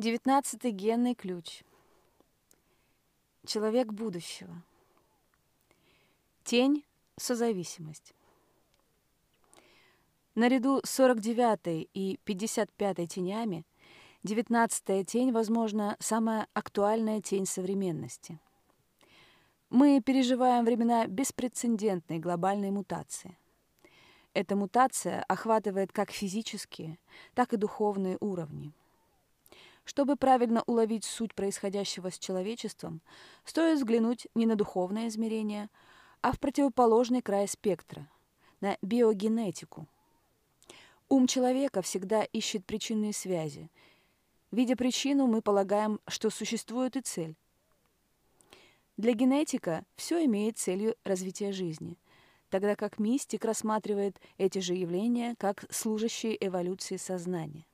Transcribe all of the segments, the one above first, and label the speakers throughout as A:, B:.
A: Девятнадцатый генный ключ. Человек будущего. Тень – созависимость. Наряду с 49 и 55 тенями, 19 тень, возможно, самая актуальная тень современности. Мы переживаем времена беспрецедентной глобальной мутации. Эта мутация охватывает как физические, так и духовные уровни. Чтобы правильно уловить суть происходящего с человечеством, стоит взглянуть не на духовное измерение, а в противоположный край спектра, на биогенетику. Ум человека всегда ищет причинные связи. Видя причину, мы полагаем, что существует и цель. Для генетика все имеет целью развития жизни – тогда как мистик рассматривает эти же явления как служащие эволюции сознания.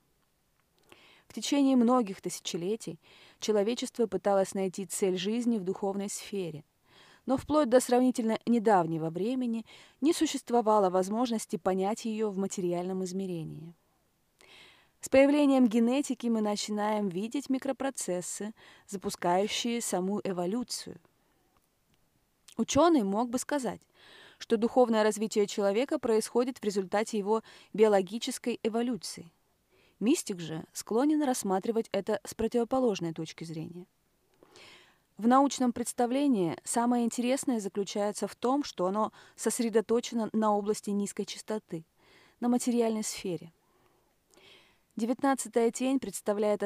A: В течение многих тысячелетий человечество пыталось найти цель жизни в духовной сфере, но вплоть до сравнительно недавнего времени не существовало возможности понять ее в материальном измерении. С появлением генетики мы начинаем видеть микропроцессы, запускающие саму эволюцию. Ученый мог бы сказать, что духовное развитие человека происходит в результате его биологической эволюции. Мистик же склонен рассматривать это с противоположной точки зрения. В научном представлении самое интересное заключается в том, что оно сосредоточено на области низкой частоты, на материальной сфере. Девятнадцатая тень представляет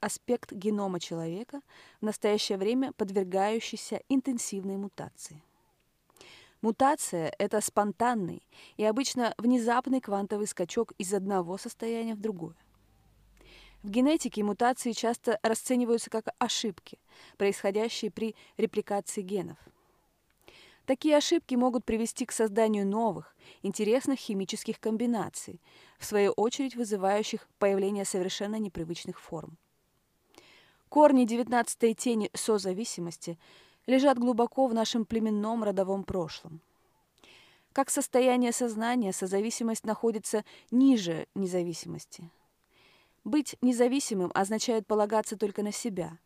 A: аспект генома человека, в настоящее время подвергающийся интенсивной мутации. Мутация – это спонтанный и обычно внезапный квантовый скачок из одного состояния в другое. В генетике мутации часто расцениваются как ошибки, происходящие при репликации генов. Такие ошибки могут привести к созданию новых, интересных химических комбинаций, в свою очередь вызывающих появление совершенно непривычных форм. Корни 19-й тени созависимости – лежат глубоко в нашем племенном родовом прошлом. Как состояние сознания, созависимость находится ниже независимости. Быть независимым означает полагаться только на себя,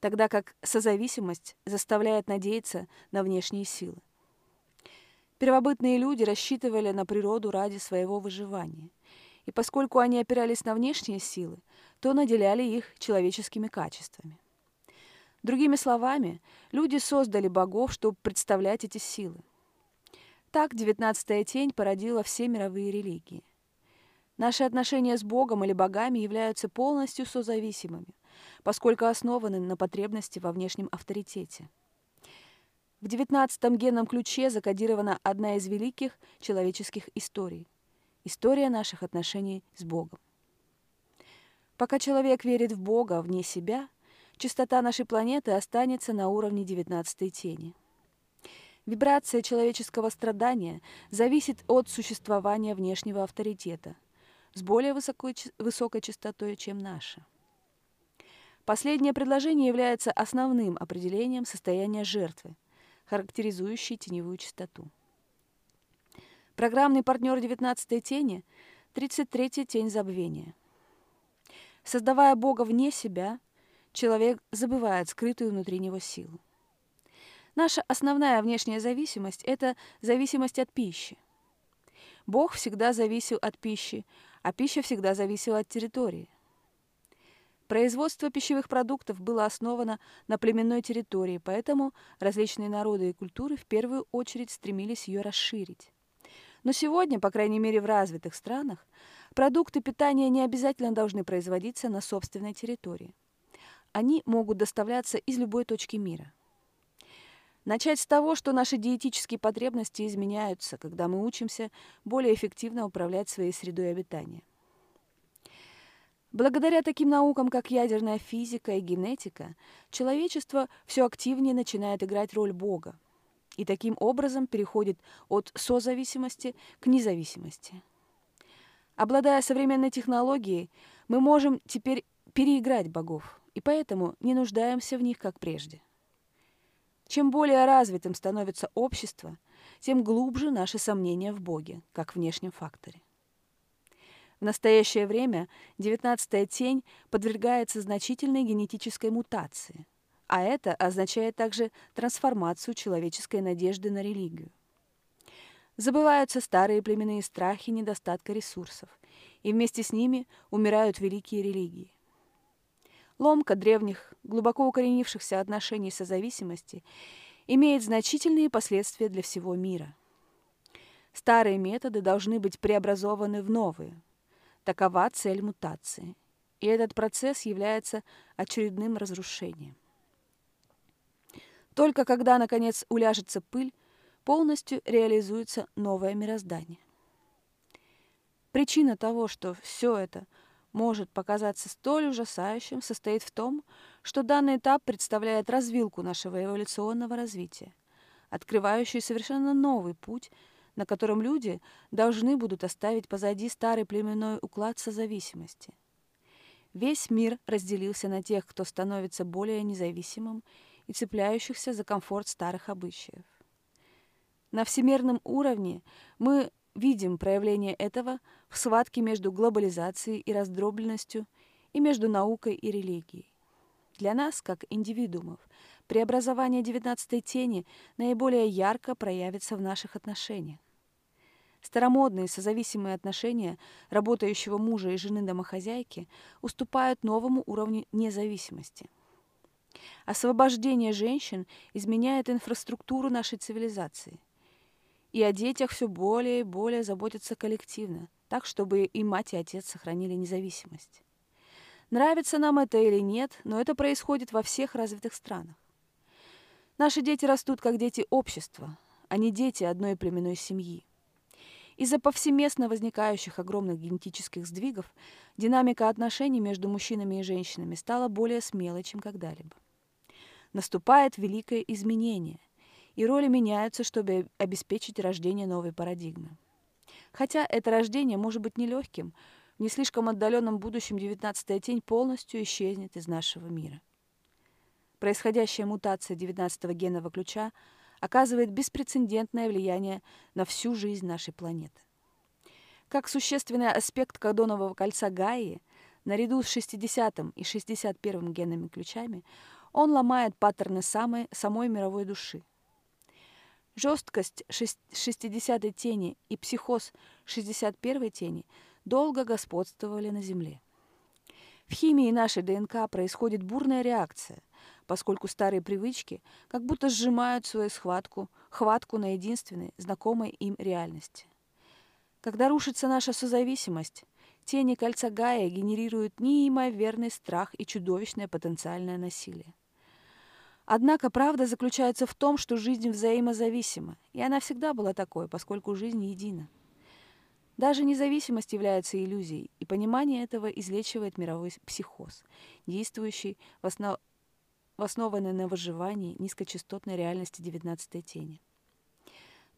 A: тогда как созависимость заставляет надеяться на внешние силы. Первобытные люди рассчитывали на природу ради своего выживания, и поскольку они опирались на внешние силы, то наделяли их человеческими качествами. Другими словами, люди создали богов, чтобы представлять эти силы. Так девятнадцатая тень породила все мировые религии. Наши отношения с Богом или богами являются полностью созависимыми, поскольку основаны на потребности во внешнем авторитете. В девятнадцатом генном ключе закодирована одна из великих человеческих историй – история наших отношений с Богом. Пока человек верит в Бога вне себя, частота нашей планеты останется на уровне 19 тени. Вибрация человеческого страдания зависит от существования внешнего авторитета с более высокой, высокой частотой, чем наша. Последнее предложение является основным определением состояния жертвы, характеризующей теневую частоту. Программный партнер 19 тени – 33-я тень забвения. Создавая Бога вне себя – человек забывает скрытую внутри него силу. Наша основная внешняя зависимость – это зависимость от пищи. Бог всегда зависел от пищи, а пища всегда зависела от территории. Производство пищевых продуктов было основано на племенной территории, поэтому различные народы и культуры в первую очередь стремились ее расширить. Но сегодня, по крайней мере в развитых странах, продукты питания не обязательно должны производиться на собственной территории. Они могут доставляться из любой точки мира. Начать с того, что наши диетические потребности изменяются, когда мы учимся более эффективно управлять своей средой обитания. Благодаря таким наукам, как ядерная физика и генетика, человечество все активнее начинает играть роль Бога и таким образом переходит от созависимости к независимости. Обладая современной технологией, мы можем теперь переиграть богов – и поэтому не нуждаемся в них, как прежде. Чем более развитым становится общество, тем глубже наши сомнения в Боге, как внешнем факторе. В настоящее время девятнадцатая тень подвергается значительной генетической мутации, а это означает также трансформацию человеческой надежды на религию. Забываются старые племенные страхи недостатка ресурсов, и вместе с ними умирают великие религии. Ломка древних, глубоко укоренившихся отношений созависимости имеет значительные последствия для всего мира. Старые методы должны быть преобразованы в новые. Такова цель мутации. И этот процесс является очередным разрушением. Только когда, наконец, уляжется пыль, полностью реализуется новое мироздание. Причина того, что все это может показаться столь ужасающим, состоит в том, что данный этап представляет развилку нашего эволюционного развития, открывающую совершенно новый путь, на котором люди должны будут оставить позади старый племенной уклад созависимости. Весь мир разделился на тех, кто становится более независимым и цепляющихся за комфорт старых обычаев. На всемирном уровне мы видим проявление этого в схватке между глобализацией и раздробленностью и между наукой и религией. Для нас, как индивидуумов, преобразование девятнадцатой тени наиболее ярко проявится в наших отношениях. Старомодные созависимые отношения работающего мужа и жены домохозяйки уступают новому уровню независимости. Освобождение женщин изменяет инфраструктуру нашей цивилизации – и о детях все более и более заботятся коллективно, так, чтобы и мать, и отец сохранили независимость. Нравится нам это или нет, но это происходит во всех развитых странах. Наши дети растут как дети общества, а не дети одной племенной семьи. Из-за повсеместно возникающих огромных генетических сдвигов динамика отношений между мужчинами и женщинами стала более смелой, чем когда-либо. Наступает великое изменение – и роли меняются, чтобы обеспечить рождение новой парадигмы. Хотя это рождение может быть нелегким, в не слишком отдаленном будущем 19-я тень полностью исчезнет из нашего мира. Происходящая мутация 19-го генного ключа оказывает беспрецедентное влияние на всю жизнь нашей планеты. Как существенный аспект кадонового кольца Гаи, наряду с 60-м и 61-м генными ключами, он ломает паттерны самой, самой мировой души – Жесткость 60-й тени и психоз 61-й тени долго господствовали на Земле. В химии нашей ДНК происходит бурная реакция, поскольку старые привычки как будто сжимают свою схватку, хватку на единственной, знакомой им реальности. Когда рушится наша созависимость, тени кольца Гая генерируют неимоверный страх и чудовищное потенциальное насилие. Однако правда заключается в том, что жизнь взаимозависима, и она всегда была такой, поскольку жизнь едина. Даже независимость является иллюзией, и понимание этого излечивает мировой психоз, действующий в, основ... в основанной на выживании низкочастотной реальности 19-й тени.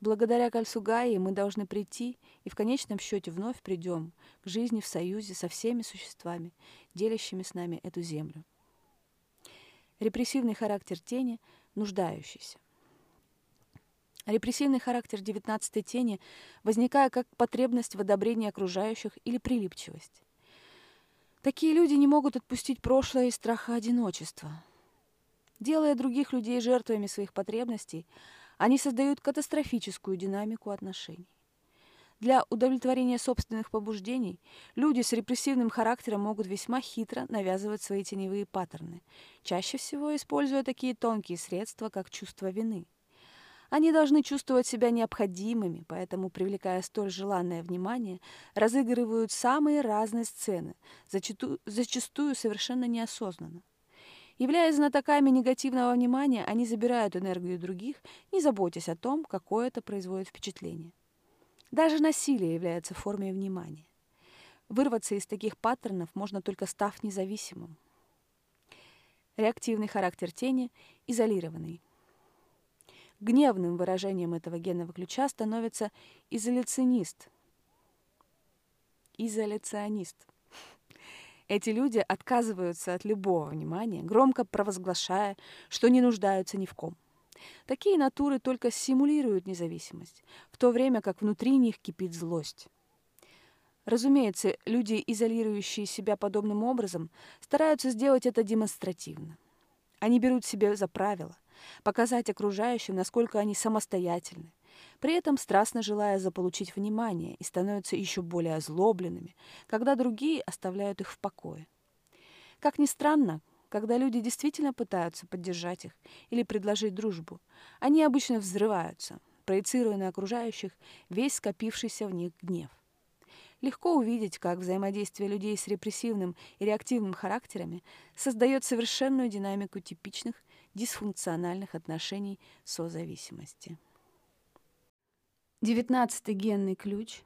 A: Благодаря кольцу Гаи мы должны прийти и в конечном счете вновь придем к жизни в союзе со всеми существами, делящими с нами эту землю репрессивный характер тени, нуждающийся. Репрессивный характер девятнадцатой тени возникает как потребность в одобрении окружающих или прилипчивость. Такие люди не могут отпустить прошлое из страха одиночества. Делая других людей жертвами своих потребностей, они создают катастрофическую динамику отношений. Для удовлетворения собственных побуждений люди с репрессивным характером могут весьма хитро навязывать свои теневые паттерны, чаще всего используя такие тонкие средства, как чувство вины. Они должны чувствовать себя необходимыми, поэтому, привлекая столь желанное внимание, разыгрывают самые разные сцены, зачастую, зачастую совершенно неосознанно. Являясь знатоками негативного внимания, они забирают энергию других, не заботясь о том, какое это производит впечатление. Даже насилие является формой внимания. Вырваться из таких паттернов можно только став независимым. Реактивный характер тени – изолированный. Гневным выражением этого генного ключа становится изоляционист. Изоляционист. Эти люди отказываются от любого внимания, громко провозглашая, что не нуждаются ни в ком. Такие натуры только симулируют независимость, в то время как внутри них кипит злость. Разумеется, люди, изолирующие себя подобным образом, стараются сделать это демонстративно. Они берут себе за правило показать окружающим, насколько они самостоятельны, при этом страстно желая заполучить внимание и становятся еще более озлобленными, когда другие оставляют их в покое. Как ни странно, когда люди действительно пытаются поддержать их или предложить дружбу, они обычно взрываются, проецируя на окружающих весь скопившийся в них гнев. Легко увидеть, как взаимодействие людей с репрессивным и реактивным характерами создает совершенную динамику типичных дисфункциональных отношений созависимости. Девятнадцатый генный ключ.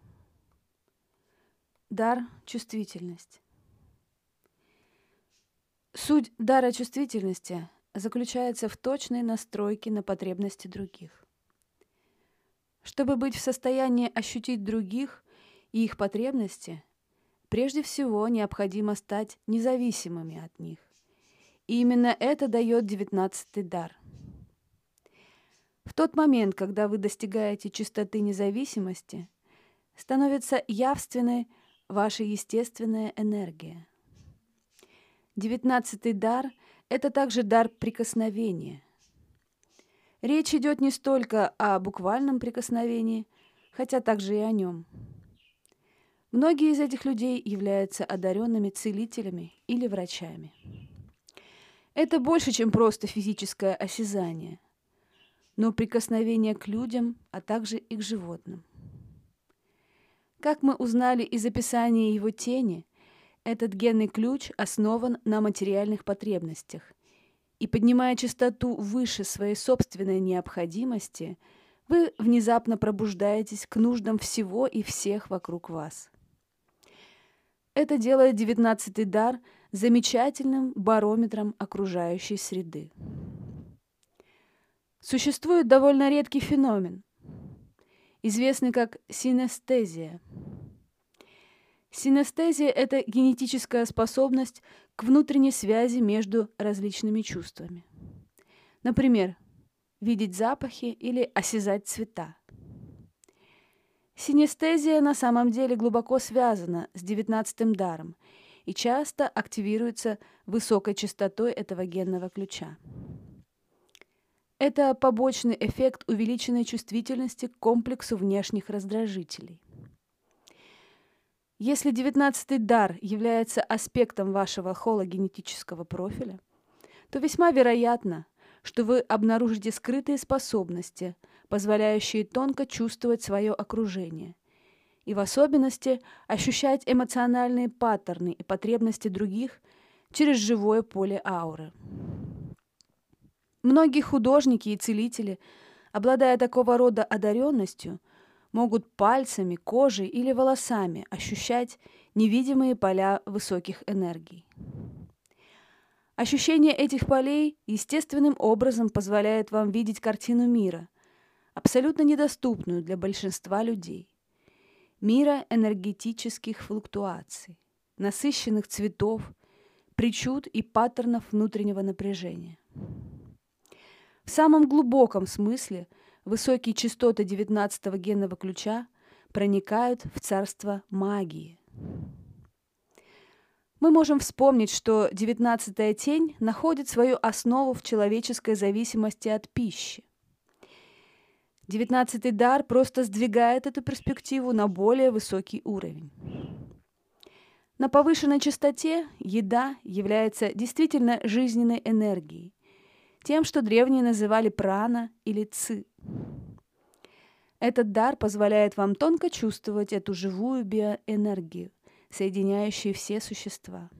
A: Дар – чувствительность. Суть дара чувствительности заключается в точной настройке на потребности других. Чтобы быть в состоянии ощутить других и их потребности, прежде всего необходимо стать независимыми от них. И именно это дает девятнадцатый дар. В тот момент, когда вы достигаете чистоты независимости, становится явственной ваша естественная энергия. Девятнадцатый дар – это также дар прикосновения. Речь идет не столько о буквальном прикосновении, хотя также и о нем. Многие из этих людей являются одаренными целителями или врачами. Это больше, чем просто физическое осязание – но прикосновение к людям, а также и к животным. Как мы узнали из описания его тени, этот генный ключ основан на материальных потребностях, и поднимая частоту выше своей собственной необходимости, вы внезапно пробуждаетесь к нуждам всего и всех вокруг вас. Это делает девятнадцатый дар замечательным барометром окружающей среды. Существует довольно редкий феномен, известный как синестезия. Синестезия – это генетическая способность к внутренней связи между различными чувствами. Например, видеть запахи или осязать цвета. Синестезия на самом деле глубоко связана с девятнадцатым даром и часто активируется высокой частотой этого генного ключа. Это побочный эффект увеличенной чувствительности к комплексу внешних раздражителей. Если девятнадцатый дар является аспектом вашего хологенетического профиля, то весьма вероятно, что вы обнаружите скрытые способности, позволяющие тонко чувствовать свое окружение, и в особенности ощущать эмоциональные паттерны и потребности других через живое поле ауры. Многие художники и целители, обладая такого рода одаренностью, могут пальцами, кожей или волосами ощущать невидимые поля высоких энергий. Ощущение этих полей естественным образом позволяет вам видеть картину мира, абсолютно недоступную для большинства людей. Мира энергетических флуктуаций, насыщенных цветов, причуд и паттернов внутреннего напряжения. В самом глубоком смысле высокие частоты 19-го генного ключа проникают в царство магии. Мы можем вспомнить, что 19-я тень находит свою основу в человеческой зависимости от пищи. 19-й дар просто сдвигает эту перспективу на более высокий уровень. На повышенной частоте еда является действительно жизненной энергией, тем, что древние называли прана или ци. Этот дар позволяет вам тонко чувствовать эту живую биоэнергию, соединяющую все существа.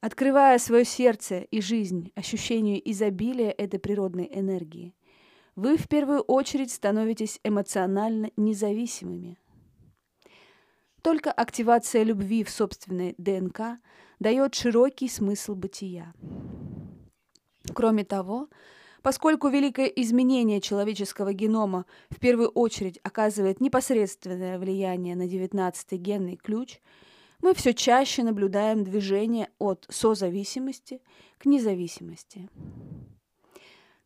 A: Открывая свое сердце и жизнь ощущению изобилия этой природной энергии, вы в первую очередь становитесь эмоционально независимыми. Только активация любви в собственной ДНК дает широкий смысл бытия. Кроме того, поскольку великое изменение человеческого генома в первую очередь оказывает непосредственное влияние на 19-й генный ключ, мы все чаще наблюдаем движение от созависимости к независимости.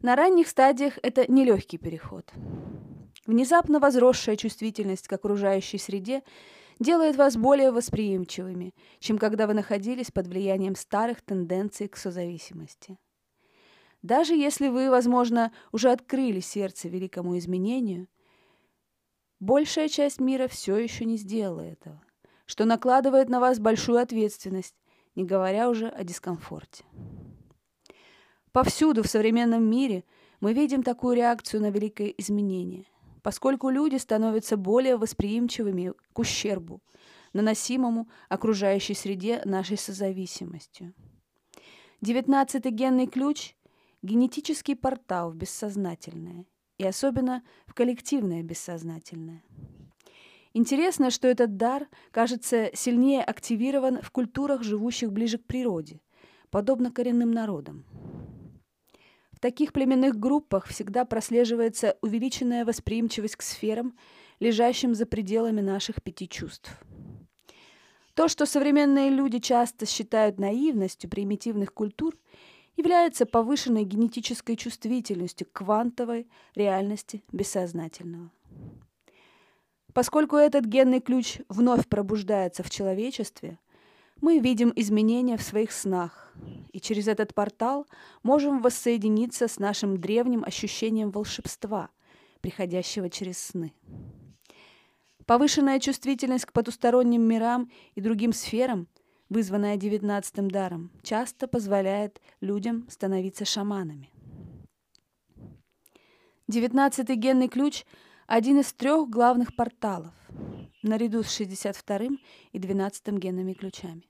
A: На ранних стадиях это нелегкий переход. Внезапно возросшая чувствительность к окружающей среде делает вас более восприимчивыми, чем когда вы находились под влиянием старых тенденций к созависимости. Даже если вы, возможно, уже открыли сердце великому изменению, большая часть мира все еще не сделала этого, что накладывает на вас большую ответственность, не говоря уже о дискомфорте. Повсюду в современном мире мы видим такую реакцию на великое изменение – поскольку люди становятся более восприимчивыми к ущербу, наносимому окружающей среде нашей созависимостью. Девятнадцатый генный ключ – генетический портал в бессознательное, и особенно в коллективное бессознательное. Интересно, что этот дар, кажется, сильнее активирован в культурах, живущих ближе к природе, подобно коренным народам. В таких племенных группах всегда прослеживается увеличенная восприимчивость к сферам, лежащим за пределами наших пяти чувств. То, что современные люди часто считают наивностью примитивных культур, является повышенной генетической чувствительностью к квантовой реальности бессознательного. Поскольку этот генный ключ вновь пробуждается в человечестве, мы видим изменения в своих снах, и через этот портал можем воссоединиться с нашим древним ощущением волшебства, приходящего через сны. Повышенная чувствительность к потусторонним мирам и другим сферам, вызванная девятнадцатым даром, часто позволяет людям становиться шаманами. Девятнадцатый генный ключ – один из трех главных порталов, наряду с 62 и 12 генными ключами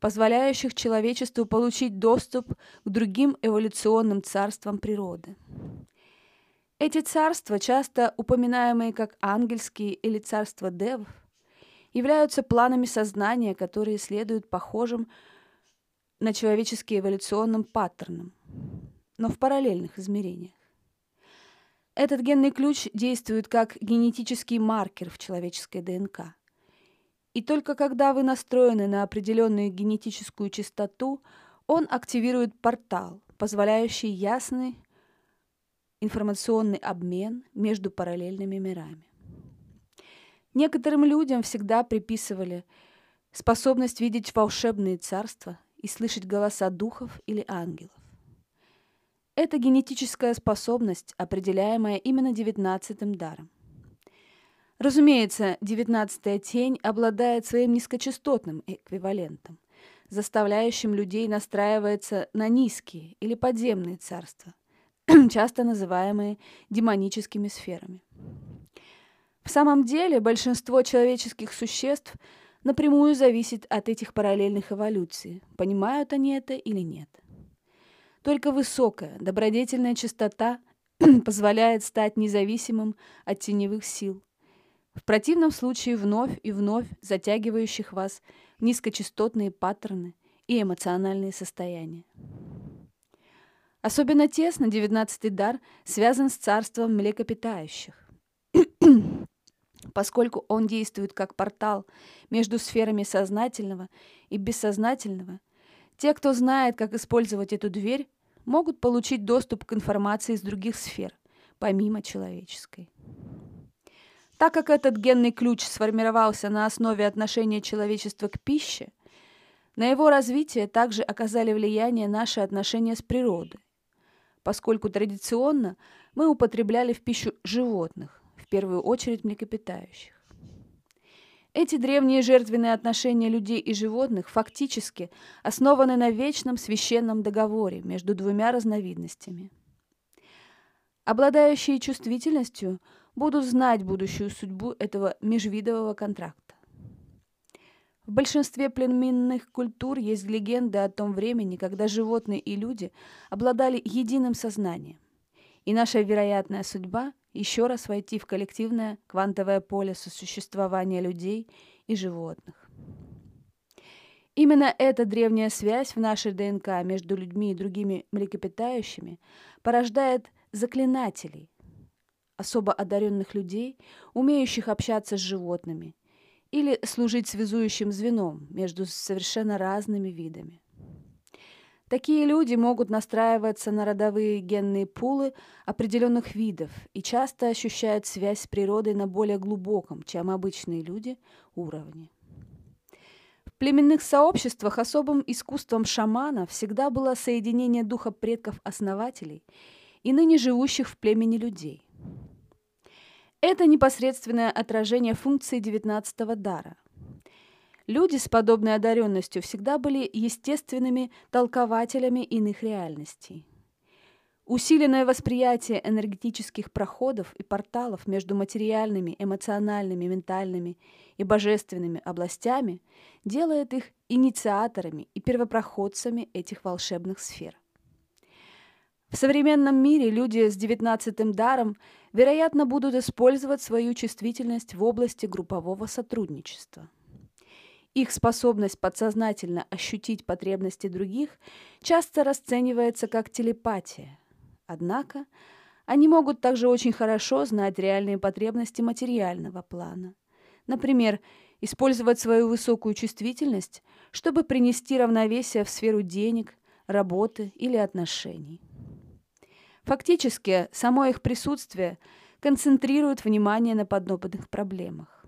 A: позволяющих человечеству получить доступ к другим эволюционным царствам природы. Эти царства, часто упоминаемые как ангельские или царства девов, являются планами сознания, которые следуют похожим на человеческие эволюционным паттернам, но в параллельных измерениях. Этот генный ключ действует как генетический маркер в человеческой ДНК. И только когда вы настроены на определенную генетическую частоту, он активирует портал, позволяющий ясный информационный обмен между параллельными мирами. Некоторым людям всегда приписывали способность видеть волшебные царства и слышать голоса духов или ангелов. Это генетическая способность, определяемая именно девятнадцатым даром. Разумеется, девятнадцатая тень обладает своим низкочастотным эквивалентом, заставляющим людей настраиваться на низкие или подземные царства, часто называемые демоническими сферами. В самом деле большинство человеческих существ напрямую зависит от этих параллельных эволюций, понимают они это или нет. Только высокая, добродетельная частота позволяет стать независимым от теневых сил, в противном случае вновь и вновь затягивающих вас низкочастотные паттерны и эмоциональные состояния. Особенно тесно девятнадцатый дар связан с царством млекопитающих, поскольку он действует как портал между сферами сознательного и бессознательного. Те, кто знает, как использовать эту дверь, могут получить доступ к информации из других сфер, помимо человеческой. Так как этот генный ключ сформировался на основе отношения человечества к пище, на его развитие также оказали влияние наши отношения с природой, поскольку традиционно мы употребляли в пищу животных, в первую очередь млекопитающих. Эти древние жертвенные отношения людей и животных фактически основаны на вечном священном договоре между двумя разновидностями. Обладающие чувствительностью – будут знать будущую судьбу этого межвидового контракта. В большинстве племенных культур есть легенды о том времени, когда животные и люди обладали единым сознанием. И наша вероятная судьба – еще раз войти в коллективное квантовое поле сосуществования людей и животных. Именно эта древняя связь в нашей ДНК между людьми и другими млекопитающими порождает заклинателей – особо одаренных людей, умеющих общаться с животными, или служить связующим звеном между совершенно разными видами. Такие люди могут настраиваться на родовые генные пулы определенных видов и часто ощущают связь с природой на более глубоком, чем обычные люди, уровне. В племенных сообществах особым искусством шамана всегда было соединение духа предков-основателей и ныне живущих в племени людей. Это непосредственное отражение функции девятнадцатого дара – Люди с подобной одаренностью всегда были естественными толкователями иных реальностей. Усиленное восприятие энергетических проходов и порталов между материальными, эмоциональными, ментальными и божественными областями делает их инициаторами и первопроходцами этих волшебных сфер. В современном мире люди с девятнадцатым даром, вероятно, будут использовать свою чувствительность в области группового сотрудничества – их способность подсознательно ощутить потребности других часто расценивается как телепатия. Однако они могут также очень хорошо знать реальные потребности материального плана. Например, использовать свою высокую чувствительность, чтобы принести равновесие в сферу денег, работы или отношений. Фактически, само их присутствие концентрирует внимание на подобных проблемах.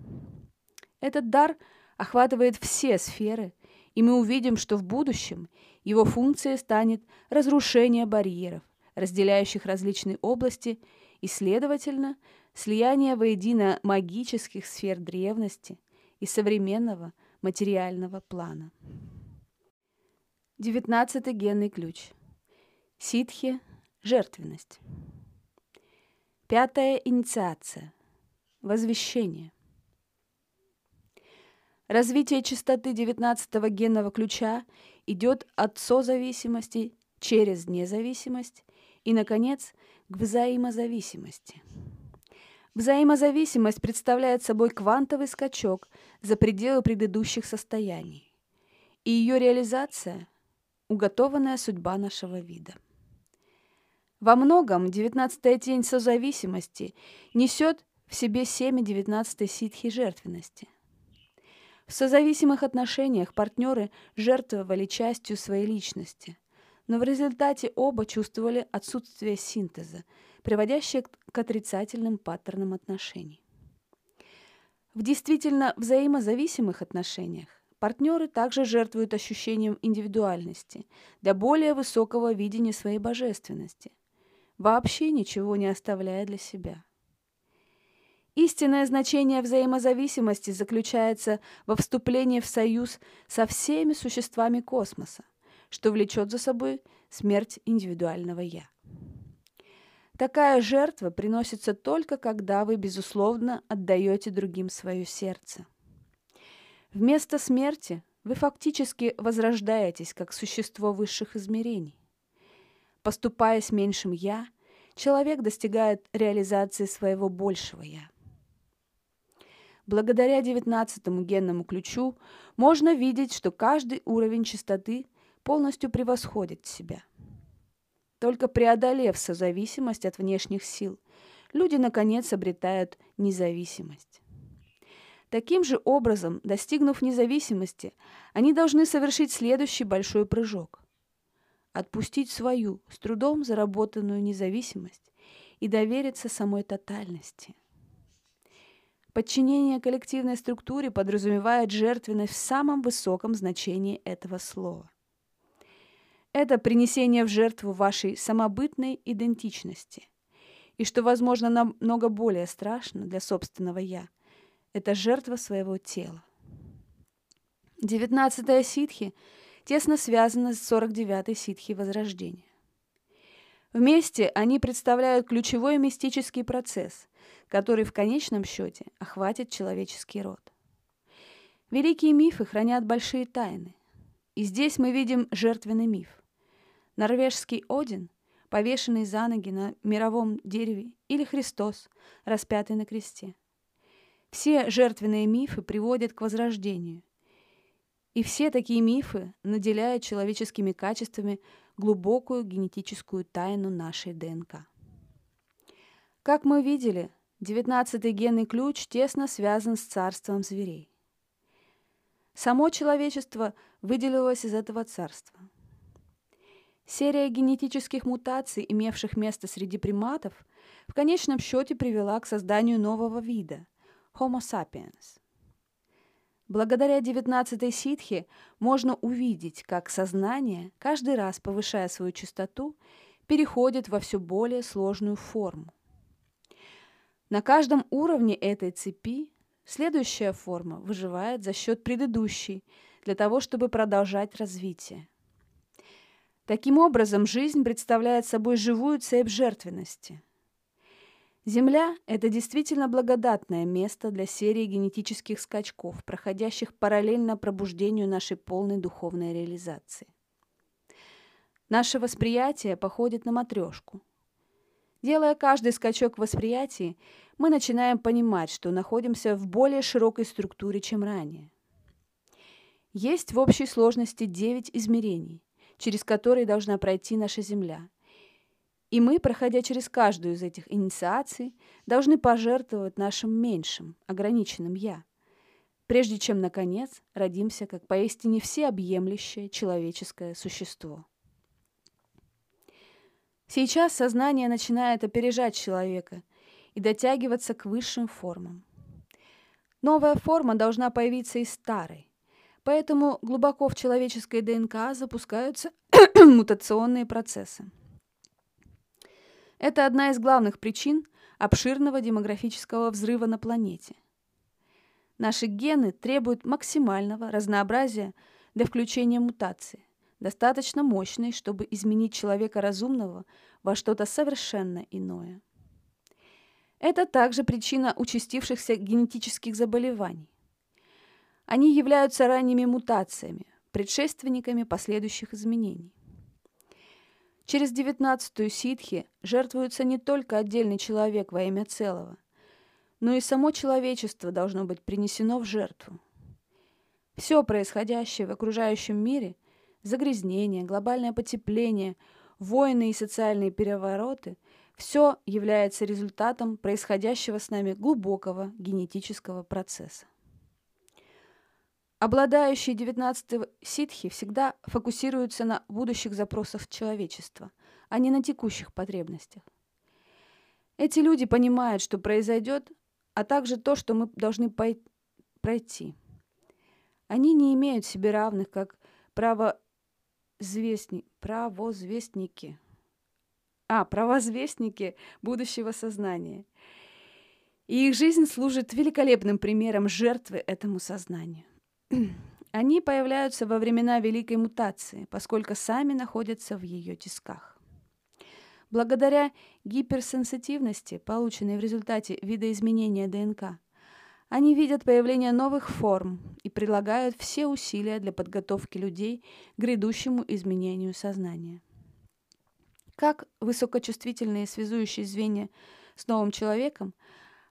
A: Этот дар – охватывает все сферы, и мы увидим, что в будущем его функцией станет разрушение барьеров, разделяющих различные области, и, следовательно, слияние воедино магических сфер древности и современного материального плана. Девятнадцатый генный ключ. Ситхи – жертвенность. Пятая инициация. Возвещение – Развитие частоты 19-го генного ключа идет от созависимости через независимость и, наконец, к взаимозависимости. Взаимозависимость представляет собой квантовый скачок за пределы предыдущих состояний, и ее реализация – уготованная судьба нашего вида. Во многом девятнадцатая тень созависимости несет в себе семя девятнадцатой ситхи жертвенности – в созависимых отношениях партнеры жертвовали частью своей личности, но в результате оба чувствовали отсутствие синтеза, приводящее к отрицательным паттернам отношений. В действительно взаимозависимых отношениях партнеры также жертвуют ощущением индивидуальности для более высокого видения своей божественности, вообще ничего не оставляя для себя. Истинное значение взаимозависимости заключается во вступлении в союз со всеми существами космоса, что влечет за собой смерть индивидуального «я». Такая жертва приносится только когда вы, безусловно, отдаете другим свое сердце. Вместо смерти вы фактически возрождаетесь как существо высших измерений. Поступая с меньшим «я», человек достигает реализации своего большего «я». Благодаря девятнадцатому генному ключу можно видеть, что каждый уровень частоты полностью превосходит себя. Только преодолев созависимость от внешних сил, люди, наконец, обретают независимость. Таким же образом, достигнув независимости, они должны совершить следующий большой прыжок – отпустить свою, с трудом заработанную независимость и довериться самой тотальности. Подчинение коллективной структуре подразумевает жертвенность в самом высоком значении этого слова. Это принесение в жертву вашей самобытной идентичности. И что, возможно, намного более страшно для собственного «я», это жертва своего тела. Девятнадцатая ситхи тесно связана с 49-й ситхи Возрождения. Вместе они представляют ключевой мистический процесс, который в конечном счете охватит человеческий род. Великие мифы хранят большие тайны. И здесь мы видим жертвенный миф. Норвежский Один, повешенный за ноги на мировом дереве, или Христос, распятый на кресте. Все жертвенные мифы приводят к возрождению. И все такие мифы наделяют человеческими качествами глубокую генетическую тайну нашей ДНК. Как мы видели, Девятнадцатый генный ключ тесно связан с царством зверей. Само человечество выделилось из этого царства. Серия генетических мутаций, имевших место среди приматов, в конечном счете привела к созданию нового вида – Homo sapiens. Благодаря 19-й ситхе можно увидеть, как сознание, каждый раз повышая свою частоту, переходит во все более сложную форму. На каждом уровне этой цепи следующая форма выживает за счет предыдущей для того, чтобы продолжать развитие. Таким образом, жизнь представляет собой живую цепь жертвенности. Земля – это действительно благодатное место для серии генетических скачков, проходящих параллельно пробуждению нашей полной духовной реализации. Наше восприятие походит на матрешку. Делая каждый скачок в восприятии, мы начинаем понимать, что находимся в более широкой структуре, чем ранее. Есть в общей сложности девять измерений, через которые должна пройти наша Земля. И мы, проходя через каждую из этих инициаций, должны пожертвовать нашим меньшим, ограниченным «я», прежде чем, наконец, родимся как поистине всеобъемлющее человеческое существо. Сейчас сознание начинает опережать человека и дотягиваться к высшим формам. Новая форма должна появиться из старой, Поэтому глубоко в человеческой ДНК запускаются мутационные процессы. Это одна из главных причин обширного демографического взрыва на планете. Наши гены требуют максимального разнообразия для включения мутации, достаточно мощной, чтобы изменить человека разумного во что-то совершенно иное. Это также причина участившихся генетических заболеваний. Они являются ранними мутациями, предшественниками последующих изменений. Через девятнадцатую ситхи жертвуется не только отдельный человек во имя целого, но и само человечество должно быть принесено в жертву. Все происходящее в окружающем мире – загрязнение, глобальное потепление, войны и социальные перевороты – все является результатом происходящего с нами глубокого генетического процесса. Обладающие 19 ситхи всегда фокусируются на будущих запросах человечества, а не на текущих потребностях. Эти люди понимают, что произойдет, а также то, что мы должны пройти. Они не имеют себе равных, как правозвестни, правозвестники. А, правозвестники будущего сознания. И их жизнь служит великолепным примером жертвы этому сознанию. Они появляются во времена Великой мутации, поскольку сами находятся в ее тисках. Благодаря гиперсенситивности, полученной в результате видоизменения ДНК, они видят появление новых форм и прилагают все усилия для подготовки людей к грядущему изменению сознания. Как высокочувствительные связующие звенья с новым человеком,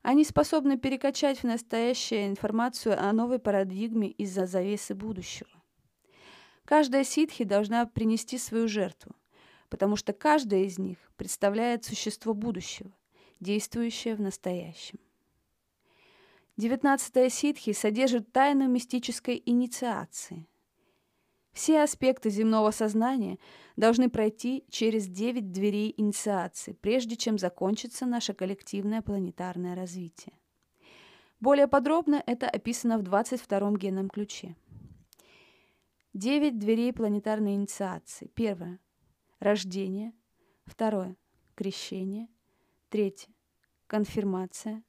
A: они способны перекачать в настоящее информацию о новой парадигме из-за завесы будущего. Каждая ситхи должна принести свою жертву, потому что каждая из них представляет существо будущего, действующее в настоящем. Девятнадцатая ситхи содержит тайну мистической инициации – все аспекты земного сознания должны пройти через девять дверей инициации, прежде чем закончится наше коллективное планетарное развитие. Более подробно это описано в 22-м генном ключе. Девять дверей планетарной инициации. Первое – рождение. Второе – крещение. Третье – конфирмация.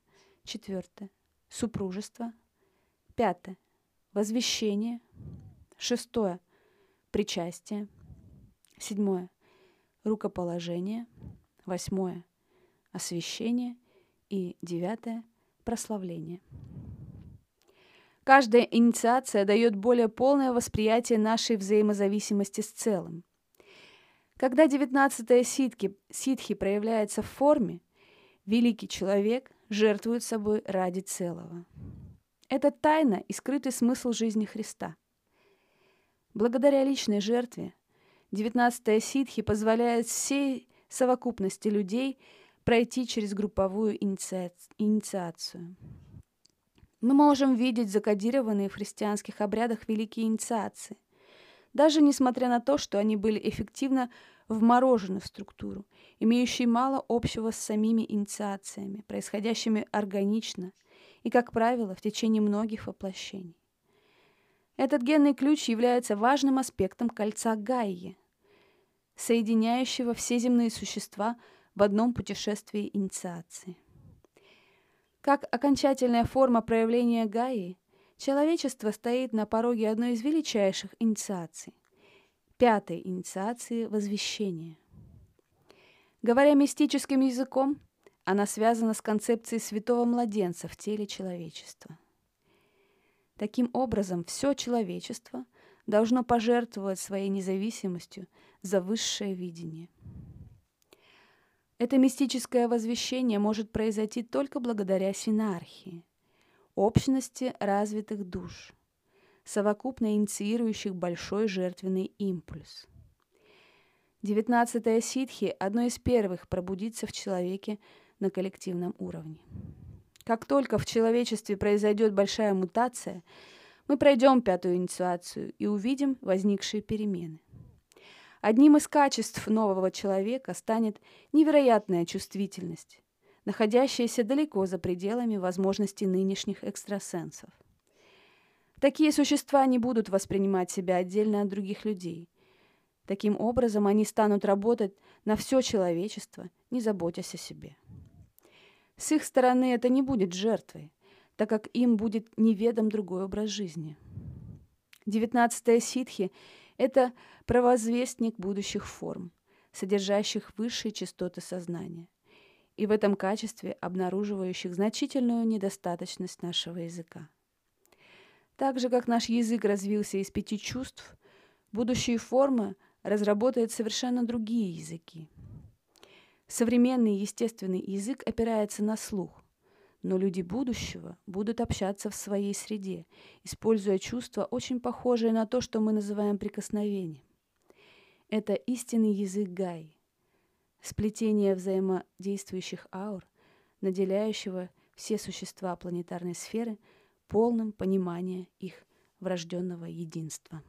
A: Четвертое – супружество. Пятое – возвещение. Шестое – Причастие. Седьмое. Рукоположение. Восьмое. Освящение. И девятое. Прославление. Каждая инициация дает более полное восприятие нашей взаимозависимости с целым. Когда девятнадцатая ситхи, ситхи проявляется в форме, великий человек жертвует собой ради целого. Это тайна и скрытый смысл жизни Христа – Благодаря личной жертве 19-я ситхи позволяет всей совокупности людей пройти через групповую инициацию. Мы можем видеть закодированные в христианских обрядах великие инициации, даже несмотря на то, что они были эффективно вморожены в структуру, имеющие мало общего с самими инициациями, происходящими органично и, как правило, в течение многих воплощений. Этот генный ключ является важным аспектом кольца Гайи, соединяющего все земные существа в одном путешествии инициации. Как окончательная форма проявления Гаи, человечество стоит на пороге одной из величайших инициаций – пятой инициации возвещения. Говоря мистическим языком, она связана с концепцией святого младенца в теле человечества. Таким образом, все человечество должно пожертвовать своей независимостью за высшее видение – это мистическое возвещение может произойти только благодаря синархии, общности развитых душ, совокупно инициирующих большой жертвенный импульс. Девятнадцатая ситхи – одно из первых пробудиться в человеке на коллективном уровне. Как только в человечестве произойдет большая мутация, мы пройдем пятую инициацию и увидим возникшие перемены. Одним из качеств нового человека станет невероятная чувствительность, находящаяся далеко за пределами возможностей нынешних экстрасенсов. Такие существа не будут воспринимать себя отдельно от других людей. Таким образом, они станут работать на все человечество, не заботясь о себе. С их стороны это не будет жертвой, так как им будет неведом другой образ жизни. Девятнадцатая ситхи это провозвестник будущих форм, содержащих высшие частоты сознания, и в этом качестве обнаруживающих значительную недостаточность нашего языка. Так же, как наш язык развился из пяти чувств, будущие формы разработают совершенно другие языки. Современный естественный язык опирается на слух, но люди будущего будут общаться в своей среде, используя чувства, очень похожие на то, что мы называем прикосновением. Это истинный язык Гай, сплетение взаимодействующих аур, наделяющего все существа планетарной сферы полным пониманием их врожденного единства.